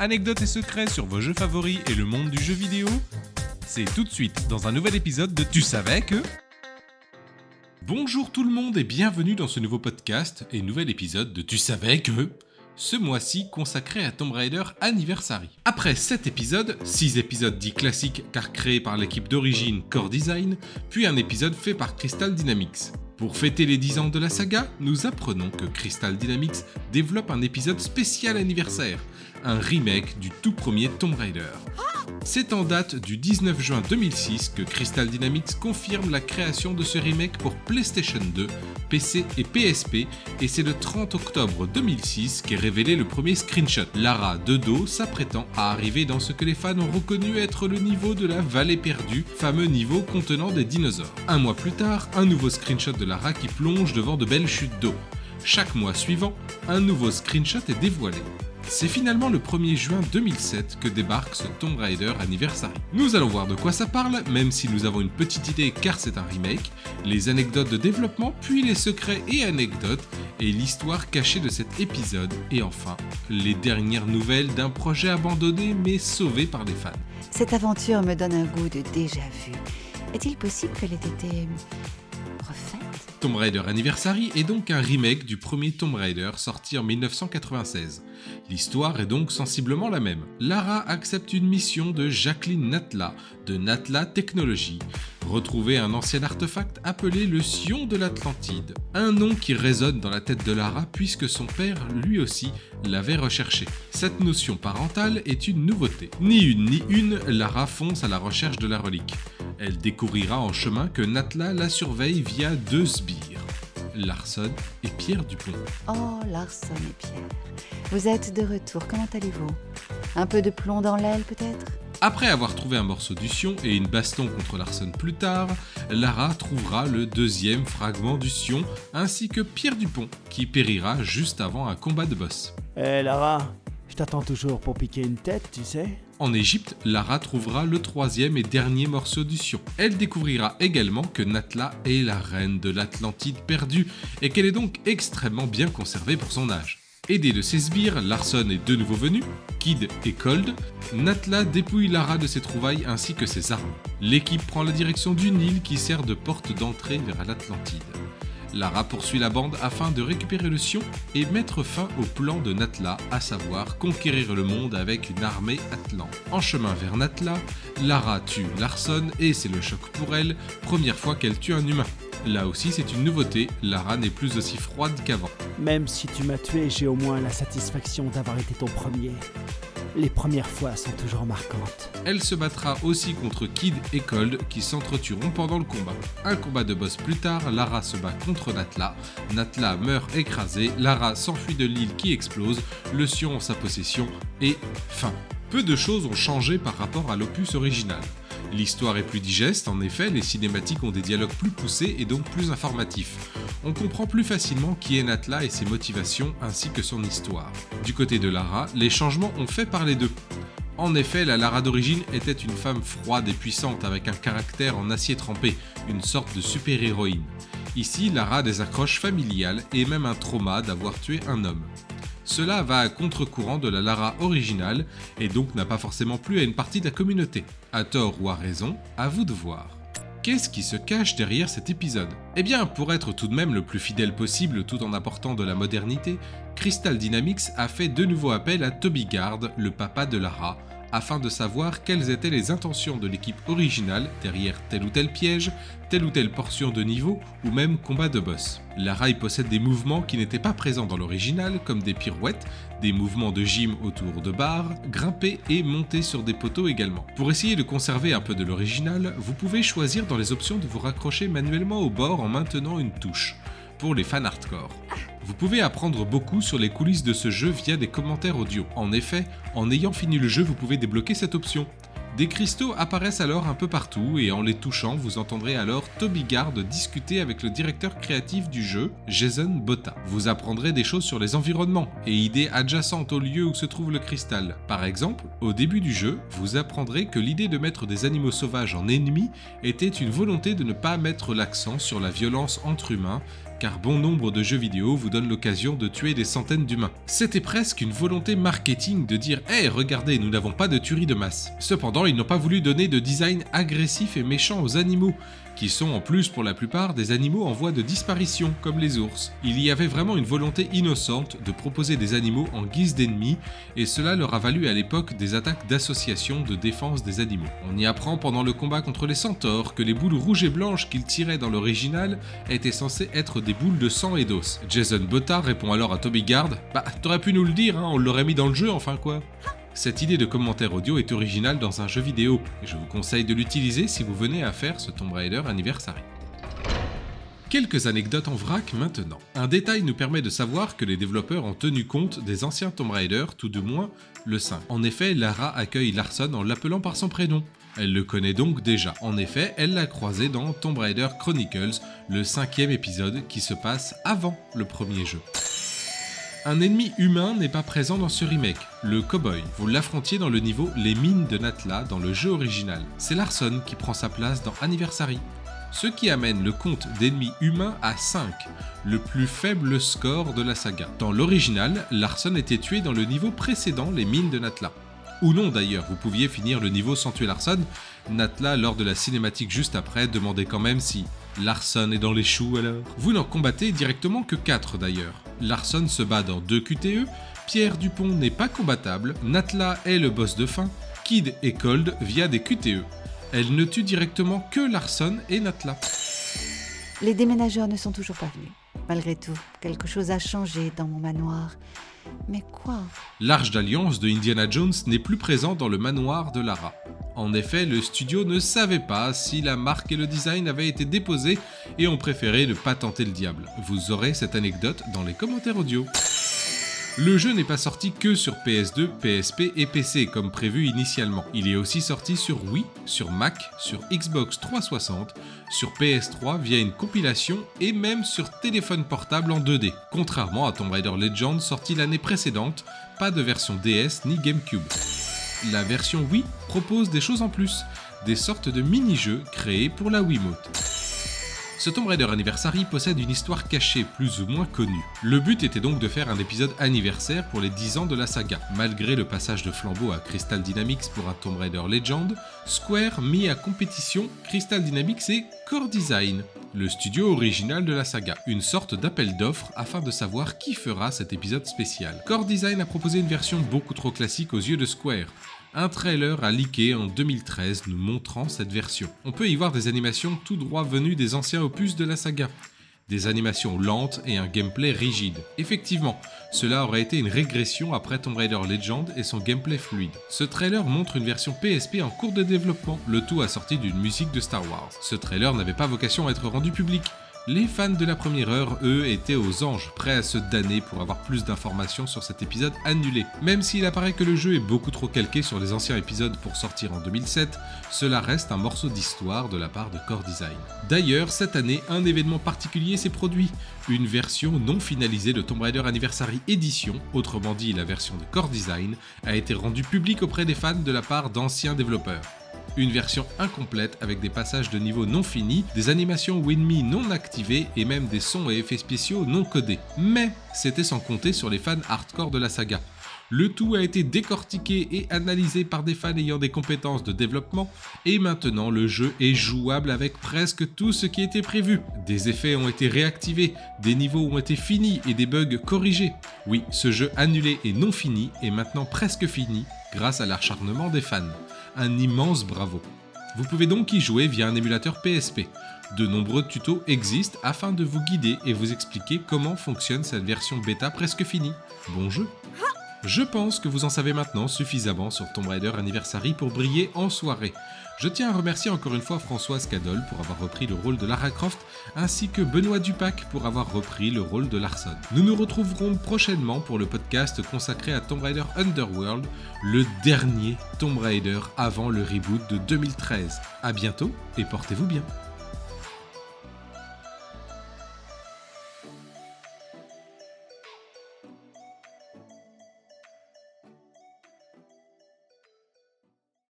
anecdotes et secrets sur vos jeux favoris et le monde du jeu vidéo C'est tout de suite dans un nouvel épisode de Tu savais que... Bonjour tout le monde et bienvenue dans ce nouveau podcast et nouvel épisode de Tu savais que ce mois-ci consacré à Tomb Raider Anniversary. Après 7 épisodes, 6 épisodes dits classiques car créés par l'équipe d'origine Core Design, puis un épisode fait par Crystal Dynamics. Pour fêter les 10 ans de la saga, nous apprenons que Crystal Dynamics développe un épisode spécial anniversaire, un remake du tout premier Tomb Raider. C'est en date du 19 juin 2006 que Crystal Dynamics confirme la création de ce remake pour PlayStation 2, PC et PSP, et c'est le 30 octobre 2006 qu'est révélé le premier screenshot. Lara de dos s'apprêtant à arriver dans ce que les fans ont reconnu être le niveau de la vallée perdue, fameux niveau contenant des dinosaures. Un mois plus tard, un nouveau screenshot de Lara qui plonge devant de belles chutes d'eau. Chaque mois suivant, un nouveau screenshot est dévoilé. C'est finalement le 1er juin 2007 que débarque ce Tomb Raider Anniversary. Nous allons voir de quoi ça parle, même si nous avons une petite idée car c'est un remake, les anecdotes de développement, puis les secrets et anecdotes, et l'histoire cachée de cet épisode, et enfin, les dernières nouvelles d'un projet abandonné mais sauvé par les fans. Cette aventure me donne un goût de déjà vu. Est-il possible qu'elle ait été Tomb Raider Anniversary est donc un remake du premier Tomb Raider sorti en 1996. L'histoire est donc sensiblement la même. Lara accepte une mission de Jacqueline Natla de Natla Technology, retrouver un ancien artefact appelé le Sion de l'Atlantide, un nom qui résonne dans la tête de Lara puisque son père lui aussi l'avait recherché. Cette notion parentale est une nouveauté. Ni une ni une, Lara fonce à la recherche de la relique. Elle découvrira en chemin que Natla la surveille via deux sbires, Larson et Pierre Dupont. Oh, Larson et Pierre. Vous êtes de retour, comment allez-vous? Un peu de plomb dans l'aile peut-être? Après avoir trouvé un morceau du Sion et une baston contre Larson plus tard, Lara trouvera le deuxième fragment du Sion ainsi que Pierre Dupont qui périra juste avant un combat de boss. Eh Lara, je t'attends toujours pour piquer une tête, tu sais En Égypte, Lara trouvera le troisième et dernier morceau du Sion. Elle découvrira également que Natla est la reine de l'Atlantide perdue et qu'elle est donc extrêmement bien conservée pour son âge. Aidé de ses sbires, Larson est de nouveau venu, Kid et Cold, Natla dépouille Lara de ses trouvailles ainsi que ses armes. L'équipe prend la direction du Nil qui sert de porte d'entrée vers l'Atlantide. Lara poursuit la bande afin de récupérer le Sion et mettre fin au plan de Natla, à savoir conquérir le monde avec une armée atlante. En chemin vers Natla, Lara tue Larson et c'est le choc pour elle, première fois qu'elle tue un humain. Là aussi c'est une nouveauté, Lara n'est plus aussi froide qu'avant. Même si tu m'as tué, j'ai au moins la satisfaction d'avoir été ton premier. Les premières fois sont toujours marquantes. Elle se battra aussi contre Kid et Cold qui s'entretueront pendant le combat. Un combat de boss plus tard, Lara se bat contre Natla. Natla meurt écrasée, Lara s'enfuit de l'île qui explose, le Sion en sa possession et fin. Peu de choses ont changé par rapport à l'opus original. L'histoire est plus digeste, en effet, les cinématiques ont des dialogues plus poussés et donc plus informatifs. On comprend plus facilement qui est Natla et ses motivations ainsi que son histoire. Du côté de Lara, les changements ont fait parler d'eux. En effet, la Lara d'origine était une femme froide et puissante avec un caractère en acier trempé, une sorte de super-héroïne. Ici, Lara a des accroches familiales et même un trauma d'avoir tué un homme. Cela va à contre-courant de la Lara originale et donc n'a pas forcément plu à une partie de la communauté. À tort ou à raison, à vous de voir. Qu'est-ce qui se cache derrière cet épisode? Eh bien, pour être tout de même le plus fidèle possible tout en apportant de la modernité, Crystal Dynamics a fait de nouveau appel à Toby Gard, le papa de Lara, afin de savoir quelles étaient les intentions de l'équipe originale derrière tel ou tel piège, telle ou telle portion de niveau ou même combat de boss. La rail possède des mouvements qui n'étaient pas présents dans l'original comme des pirouettes, des mouvements de gym autour de barres, grimper et monter sur des poteaux également. Pour essayer de conserver un peu de l'original, vous pouvez choisir dans les options de vous raccrocher manuellement au bord en maintenant une touche pour les fans hardcore. Vous pouvez apprendre beaucoup sur les coulisses de ce jeu via des commentaires audio. En effet, en ayant fini le jeu, vous pouvez débloquer cette option. Des cristaux apparaissent alors un peu partout et en les touchant, vous entendrez alors Toby Gard discuter avec le directeur créatif du jeu, Jason Botta. Vous apprendrez des choses sur les environnements et idées adjacentes au lieu où se trouve le cristal. Par exemple, au début du jeu, vous apprendrez que l'idée de mettre des animaux sauvages en ennemis était une volonté de ne pas mettre l'accent sur la violence entre humains, car bon nombre de jeux vidéo vous donnent l'occasion de tuer des centaines d'humains. C'était presque une volonté marketing de dire Hé, regardez, nous n'avons pas de tuerie de masse. Cependant, ils n'ont pas voulu donner de design agressif et méchant aux animaux, qui sont en plus pour la plupart des animaux en voie de disparition, comme les ours. Il y avait vraiment une volonté innocente de proposer des animaux en guise d'ennemis, et cela leur a valu à l'époque des attaques d'associations de défense des animaux. On y apprend pendant le combat contre les centaures que les boules rouges et blanches qu'ils tiraient dans l'original étaient censées être des boules de sang et d'os. Jason Botta répond alors à Toby Gard Bah, t'aurais pu nous le dire, hein, on l'aurait mis dans le jeu, enfin quoi cette idée de commentaire audio est originale dans un jeu vidéo, et je vous conseille de l'utiliser si vous venez à faire ce Tomb Raider Anniversary. Quelques anecdotes en vrac maintenant. Un détail nous permet de savoir que les développeurs ont tenu compte des anciens Tomb Raider, tout de moins le 5. En effet, Lara accueille Larson en l'appelant par son prénom. Elle le connaît donc déjà. En effet, elle l'a croisé dans Tomb Raider Chronicles, le cinquième épisode qui se passe avant le premier jeu. Un ennemi humain n'est pas présent dans ce remake, le cowboy. Vous l'affrontiez dans le niveau Les mines de Natla dans le jeu original. C'est Larson qui prend sa place dans Anniversary. Ce qui amène le compte d'ennemis humains à 5, le plus faible score de la saga. Dans l'original, Larson était tué dans le niveau précédent, les mines de Natla. Ou non d'ailleurs, vous pouviez finir le niveau sans tuer Larson. Natla, lors de la cinématique juste après, demandait quand même si Larson est dans les choux alors? Vous n'en combattez directement que 4 d'ailleurs. Larson se bat dans 2 QTE, Pierre Dupont n'est pas combattable, Natla est le boss de fin, Kid et Cold via des QTE. Elle ne tue directement que Larson et Natla. Les déménageurs ne sont toujours pas venus. Malgré tout, quelque chose a changé dans mon manoir. Mais quoi? L'Arche d'Alliance de Indiana Jones n'est plus présent dans le manoir de Lara. En effet, le studio ne savait pas si la marque et le design avaient été déposés et ont préféré ne pas tenter le diable. Vous aurez cette anecdote dans les commentaires audio. Le jeu n'est pas sorti que sur PS2, PSP et PC comme prévu initialement. Il est aussi sorti sur Wii, sur Mac, sur Xbox 360, sur PS3 via une compilation et même sur téléphone portable en 2D. Contrairement à Tomb Raider Legend sorti l'année précédente, pas de version DS ni GameCube. La version Wii propose des choses en plus, des sortes de mini-jeux créés pour la Wiimote. Ce Tomb Raider Anniversary possède une histoire cachée plus ou moins connue. Le but était donc de faire un épisode anniversaire pour les 10 ans de la saga. Malgré le passage de flambeau à Crystal Dynamics pour un Tomb Raider Legend, Square mit à compétition Crystal Dynamics et Core Design, le studio original de la saga, une sorte d'appel d'offres afin de savoir qui fera cet épisode spécial. Core Design a proposé une version beaucoup trop classique aux yeux de Square, un trailer a leaké en 2013 nous montrant cette version. On peut y voir des animations tout droit venues des anciens opus de la saga. Des animations lentes et un gameplay rigide. Effectivement, cela aurait été une régression après Tomb Raider Legend et son gameplay fluide. Ce trailer montre une version PSP en cours de développement, le tout assorti d'une musique de Star Wars. Ce trailer n'avait pas vocation à être rendu public, les fans de la première heure, eux, étaient aux anges, prêts à se damner pour avoir plus d'informations sur cet épisode annulé. Même s'il apparaît que le jeu est beaucoup trop calqué sur les anciens épisodes pour sortir en 2007, cela reste un morceau d'histoire de la part de Core Design. D'ailleurs, cette année, un événement particulier s'est produit. Une version non finalisée de Tomb Raider Anniversary Edition, autrement dit la version de Core Design, a été rendue publique auprès des fans de la part d'anciens développeurs une version incomplète avec des passages de niveau non finis, des animations WinMe non activées et même des sons et effets spéciaux non codés. Mais c'était sans compter sur les fans hardcore de la saga. Le tout a été décortiqué et analysé par des fans ayant des compétences de développement et maintenant le jeu est jouable avec presque tout ce qui était prévu. Des effets ont été réactivés, des niveaux ont été finis et des bugs corrigés. Oui, ce jeu annulé et non fini est maintenant presque fini grâce à l'acharnement des fans un immense bravo. Vous pouvez donc y jouer via un émulateur PSP. De nombreux tutos existent afin de vous guider et vous expliquer comment fonctionne cette version bêta presque finie. Bon jeu Je pense que vous en savez maintenant suffisamment sur Tomb Raider Anniversary pour briller en soirée. Je tiens à remercier encore une fois Françoise Cadol pour avoir repris le rôle de Lara Croft, ainsi que Benoît Dupac pour avoir repris le rôle de Larson. Nous nous retrouverons prochainement pour le podcast consacré à Tomb Raider Underworld, le dernier Tomb Raider avant le reboot de 2013. A bientôt et portez-vous bien.